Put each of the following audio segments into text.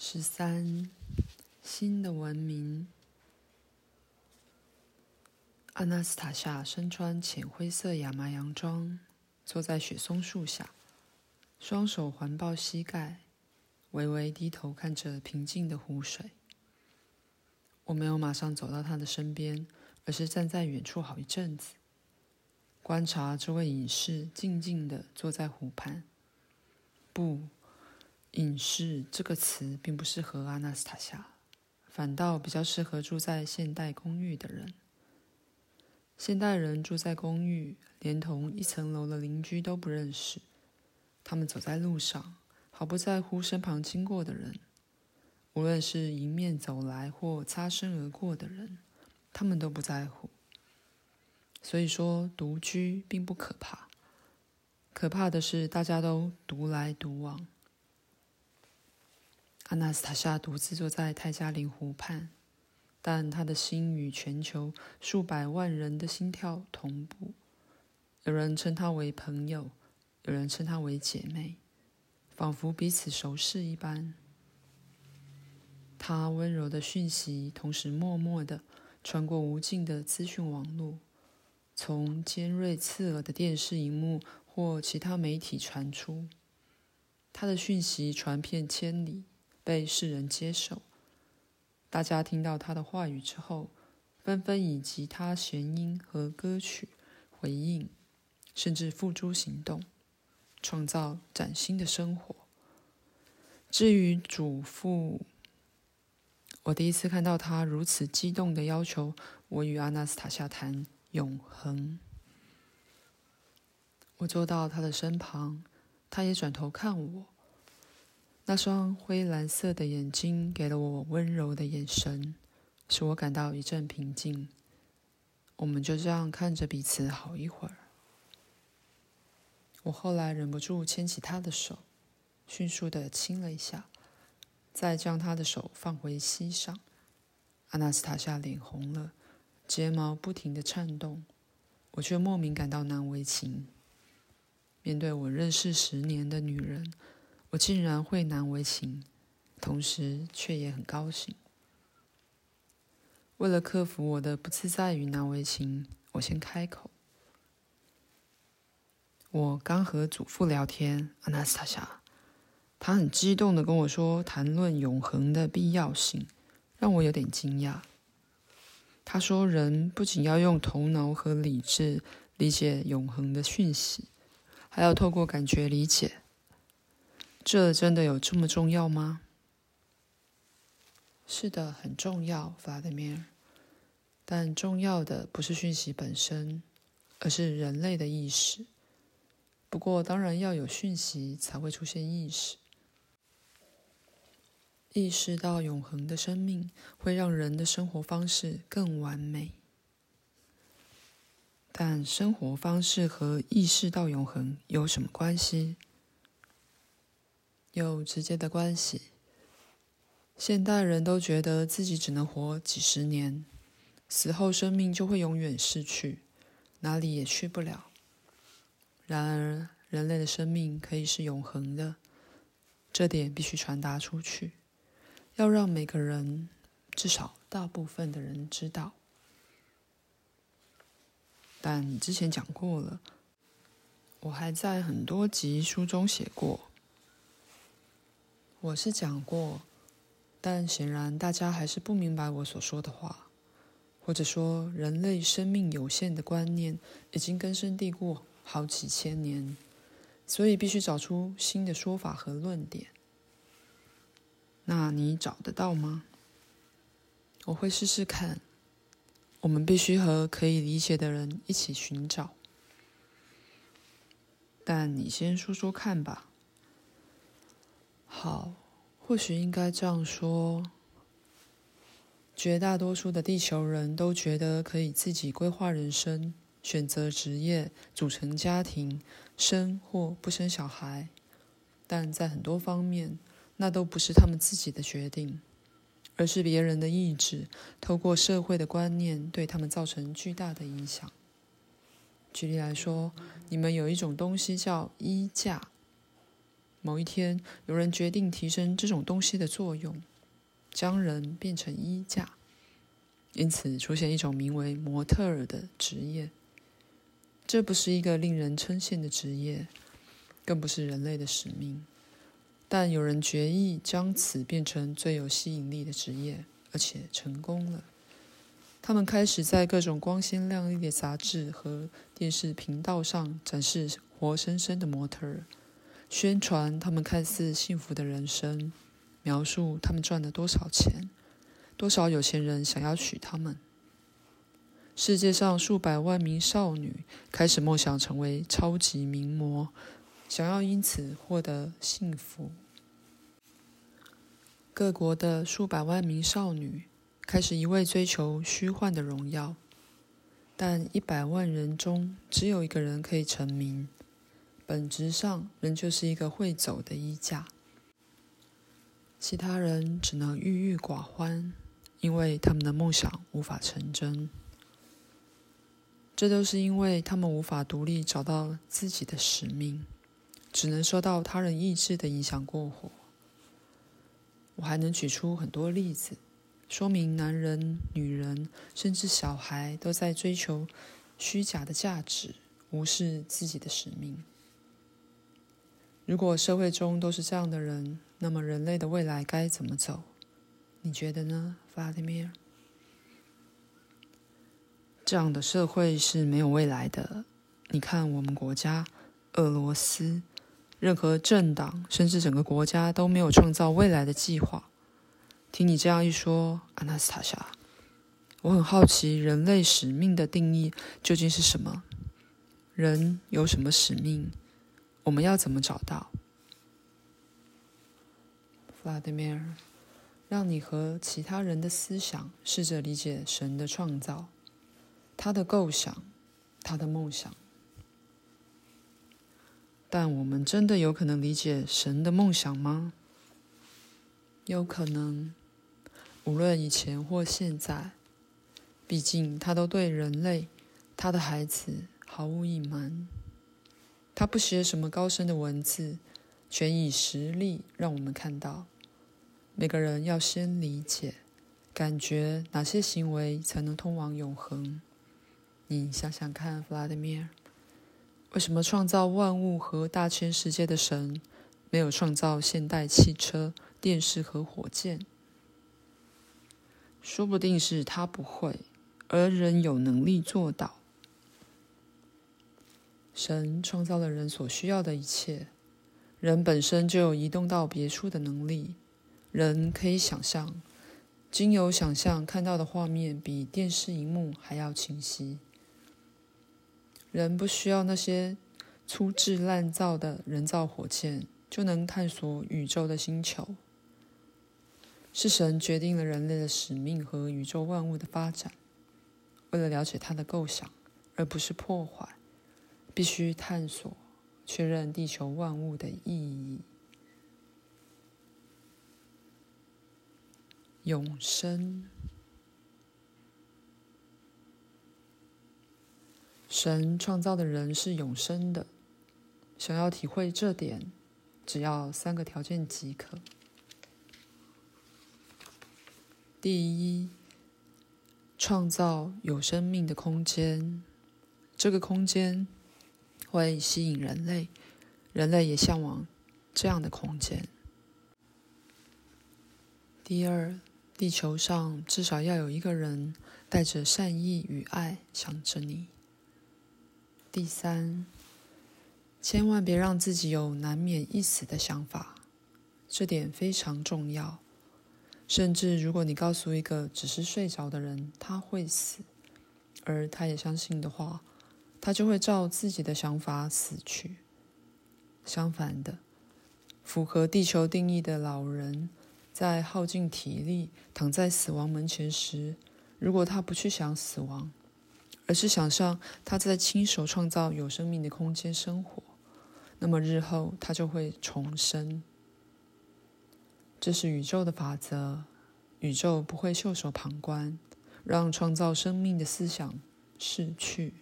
十三，新的文明。阿纳斯塔夏身穿浅灰色亚麻洋装，坐在雪松树下，双手环抱膝盖，微微低头看着平静的湖水。我没有马上走到他的身边，而是站在远处好一阵子，观察这位隐士静静地坐在湖畔。不。隐士这个词并不适合阿纳斯塔夏，反倒比较适合住在现代公寓的人。现代人住在公寓，连同一层楼的邻居都不认识。他们走在路上，毫不在乎身旁经过的人，无论是迎面走来或擦身而过的人，他们都不在乎。所以说，独居并不可怕，可怕的是大家都独来独往。阿纳斯塔夏独自坐在泰加林湖畔，但他的心与全球数百万人的心跳同步。有人称她为朋友，有人称她为姐妹，仿佛彼此熟识一般。她温柔的讯息，同时默默的穿过无尽的资讯网络，从尖锐刺耳的电视荧幕或其他媒体传出。她的讯息传遍千里。被世人接受，大家听到他的话语之后，纷纷以吉他弦音和歌曲回应，甚至付诸行动，创造崭新的生活。至于祖父，我第一次看到他如此激动的要求我与阿纳斯塔夏谈永恒。我坐到他的身旁，他也转头看我。那双灰蓝色的眼睛给了我温柔的眼神，使我感到一阵平静。我们就这样看着彼此好一会儿。我后来忍不住牵起他的手，迅速地亲了一下，再将他的手放回膝上。阿纳斯塔夏脸红了，睫毛不停地颤动，我却莫名感到难为情。面对我认识十年的女人。我竟然会难为情，同时却也很高兴。为了克服我的不自在与难为情，我先开口：“我刚和祖父聊天，阿纳斯塔夏，他很激动地跟我说谈论永恒的必要性，让我有点惊讶。他说，人不仅要用头脑和理智理解永恒的讯息，还要透过感觉理解。”这真的有这么重要吗？是的，很重要，弗拉德米尔。但重要的不是讯息本身，而是人类的意识。不过，当然要有讯息才会出现意识。意识到永恒的生命会让人的生活方式更完美。但生活方式和意识到永恒有什么关系？有直接的关系。现代人都觉得自己只能活几十年，死后生命就会永远逝去，哪里也去不了。然而，人类的生命可以是永恒的，这点必须传达出去，要让每个人，至少大部分的人知道。但之前讲过了，我还在很多集书中写过。我是讲过，但显然大家还是不明白我所说的话，或者说人类生命有限的观念已经根深蒂固好几千年，所以必须找出新的说法和论点。那你找得到吗？我会试试看。我们必须和可以理解的人一起寻找。但你先说说看吧。好，或许应该这样说：绝大多数的地球人都觉得可以自己规划人生、选择职业、组成家庭、生或不生小孩，但在很多方面，那都不是他们自己的决定，而是别人的意志透过社会的观念对他们造成巨大的影响。举例来说，你们有一种东西叫衣架。某一天，有人决定提升这种东西的作用，将人变成衣架，因此出现一种名为模特儿的职业。这不是一个令人称羡的职业，更不是人类的使命。但有人决意将此变成最有吸引力的职业，而且成功了。他们开始在各种光鲜亮丽的杂志和电视频道上展示活生生的模特儿，宣传他们看似幸福的人生，描述他们赚了多少钱，多少有钱人想要娶他们。世界上数百万名少女开始梦想成为超级名模，想要因此获得幸福。各国的数百万名少女开始一味追求虚幻的荣耀，但一百万人中只有一个人可以成名，本质上仍旧是一个会走的衣架，其他人只能郁郁寡欢，因为他们的梦想无法成真。这都是因为他们无法独立找到自己的使命，只能受到他人意志的影响过活。我还能举出很多例子，说明男人、女人，甚至小孩都在追求虚假的价值，无视自己的使命。如果社会中都是这样的人，那么人类的未来该怎么走？你觉得呢，Vladimir？这样的社会是没有未来的。你看，我们国家，俄罗斯，任何政党，甚至整个国家都没有创造未来的计划。听你这样一说，阿纳斯塔夏，我很好奇，人类使命的定义究竟是什么？人有什么使命？我们要怎么找到？Vladimir，让你和其他人的思想试着理解神的创造。他的构想，他的梦想，但我们真的有可能理解神的梦想吗？有可能，无论以前或现在，毕竟他都对人类、他的孩子毫无隐瞒。他不写什么高深的文字，全以实例让我们看到。每个人要先理解、感觉哪些行为才能通往永恒。你想想看，Vladimir，为什么创造万物和大千世界的神没有创造现代汽车、电视和火箭？说不定是他不会，而人有能力做到。神创造了人所需要的一切，人本身就有移动到别处的能力。人可以想象，经由想象看到的画面比电视荧幕还要清晰。人不需要那些粗制滥造的人造火箭，就能探索宇宙的星球。是神决定了人类的使命和宇宙万物的发展。为了了解他的构想，而不是破坏，必须探索，确认地球万物的意义。永生。神创造的人是永生的，想要体会这点，只要三个条件即可。第一，创造有生命的空间，这个空间会吸引人类，人类也向往这样的空间。第二，地球上至少要有一个人带着善意与爱想着你。第三，千万别让自己有难免一死的想法，这点非常重要。甚至如果你告诉一个只是睡着的人他会死，而他也相信的话，他就会照自己的想法死去。相反的，符合地球定义的老人，在耗尽体力躺在死亡门前时，如果他不去想死亡，而是想象他在亲手创造有生命的空间生活，那么日后他就会重生。这是宇宙的法则，宇宙不会袖手旁观，让创造生命的思想逝去。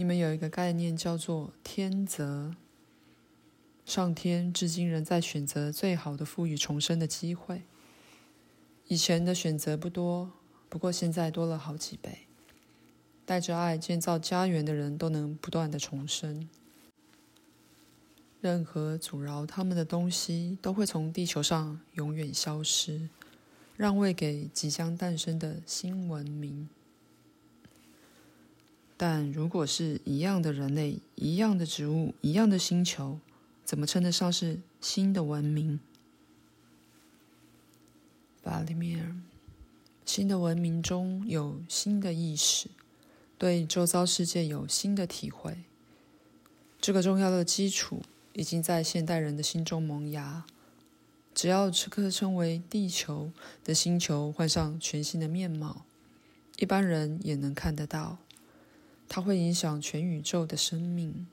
你们有一个概念叫做天择。上天至今仍在选择最好的赋予重生的机会。以前的选择不多，不过现在多了好几倍。带着爱建造家园的人都能不断的重生。任何阻挠他们的东西都会从地球上永远消失，让位给即将诞生的新文明。但如果是一样的人类、一样的植物、一样的星球，怎么称得上是新的文明？弗拉基米尔，新的文明中有新的意识，对周遭世界有新的体会。这个重要的基础已经在现代人的心中萌芽。只要这颗称为地球的星球换上全新的面貌，一般人也能看得到，它会影响全宇宙的生命。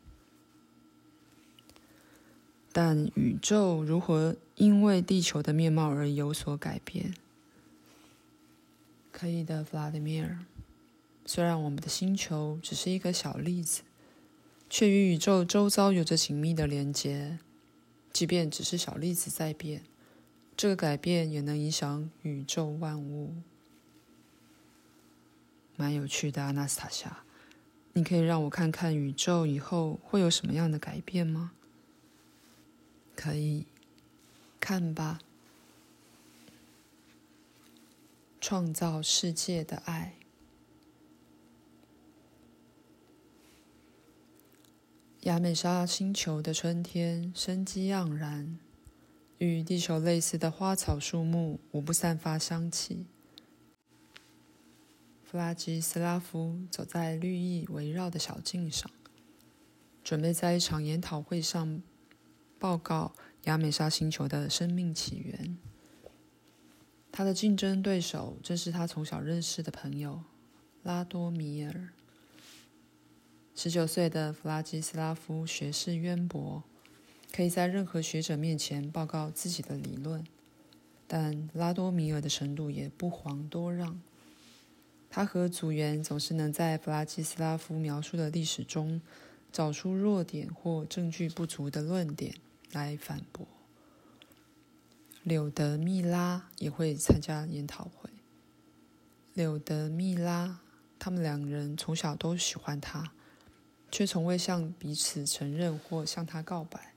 但宇宙如何因为地球的面貌而有所改变？可以的，弗拉迪米尔。虽然我们的星球只是一个小粒子，却与宇宙周遭有着紧密的连接。即便只是小粒子在变，这个改变也能影响宇宙万物。蛮有趣的，阿纳斯塔夏。你可以让我看看宇宙以后会有什么样的改变吗？可以看吧，创造世界的爱。亚美莎星球的春天生机盎然，与地球类似的花草树木无不散发香气。弗拉基斯拉夫走在绿意围绕的小径上，准备在一场研讨会上。报告亚美莎星球的生命起源。他的竞争对手正是他从小认识的朋友拉多米尔。十九岁的弗拉基斯拉夫学识渊博，可以在任何学者面前报告自己的理论，但拉多米尔的程度也不遑多让。他和组员总是能在弗拉基斯拉夫描述的历史中找出弱点或证据不足的论点。来反驳。柳德密拉也会参加研讨会。柳德密拉，他们两人从小都喜欢他，却从未向彼此承认或向他告白，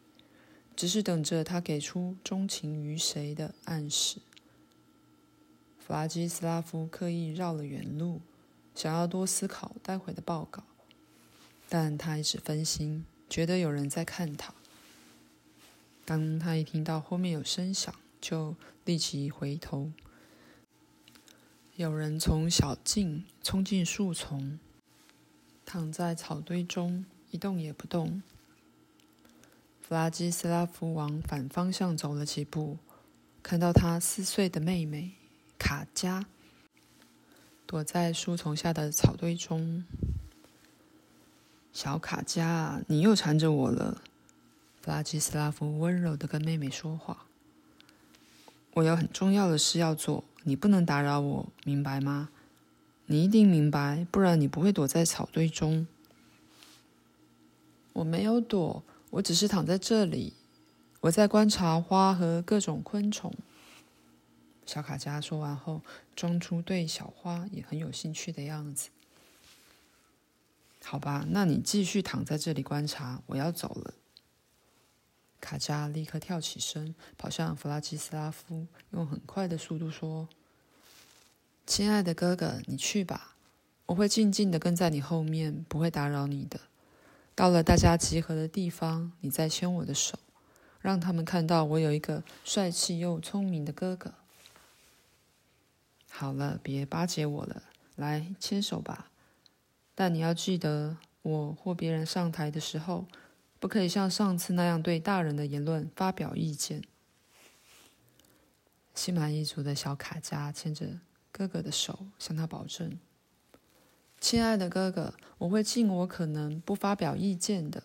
只是等着他给出钟情于谁的暗示。弗拉基斯拉夫刻意绕了远路，想要多思考待会的报告，但他一直分心，觉得有人在看他。当他一听到后面有声响，就立即回头。有人从小径冲进树丛，躺在草堆中一动也不动。弗拉基斯拉夫往反方向走了几步，看到他四岁的妹妹卡加躲在树丛下的草堆中。小卡加，你又缠着我了。弗拉基斯拉夫温柔的跟妹妹说话：“我有很重要的事要做，你不能打扰我，明白吗？你一定明白，不然你不会躲在草堆中。”“我没有躲，我只是躺在这里，我在观察花和各种昆虫。”小卡佳说完后，装出对小花也很有兴趣的样子。“好吧，那你继续躺在这里观察，我要走了。”卡佳立刻跳起身，跑向弗拉基斯拉夫，用很快的速度说：“亲爱的哥哥，你去吧，我会静静的跟在你后面，不会打扰你的。到了大家集合的地方，你再牵我的手，让他们看到我有一个帅气又聪明的哥哥。好了，别巴结我了，来牵手吧。但你要记得，我或别人上台的时候。”不可以像上次那样对大人的言论发表意见。心满意足的小卡加牵着哥哥的手，向他保证：“亲爱的哥哥，我会尽我可能不发表意见的。”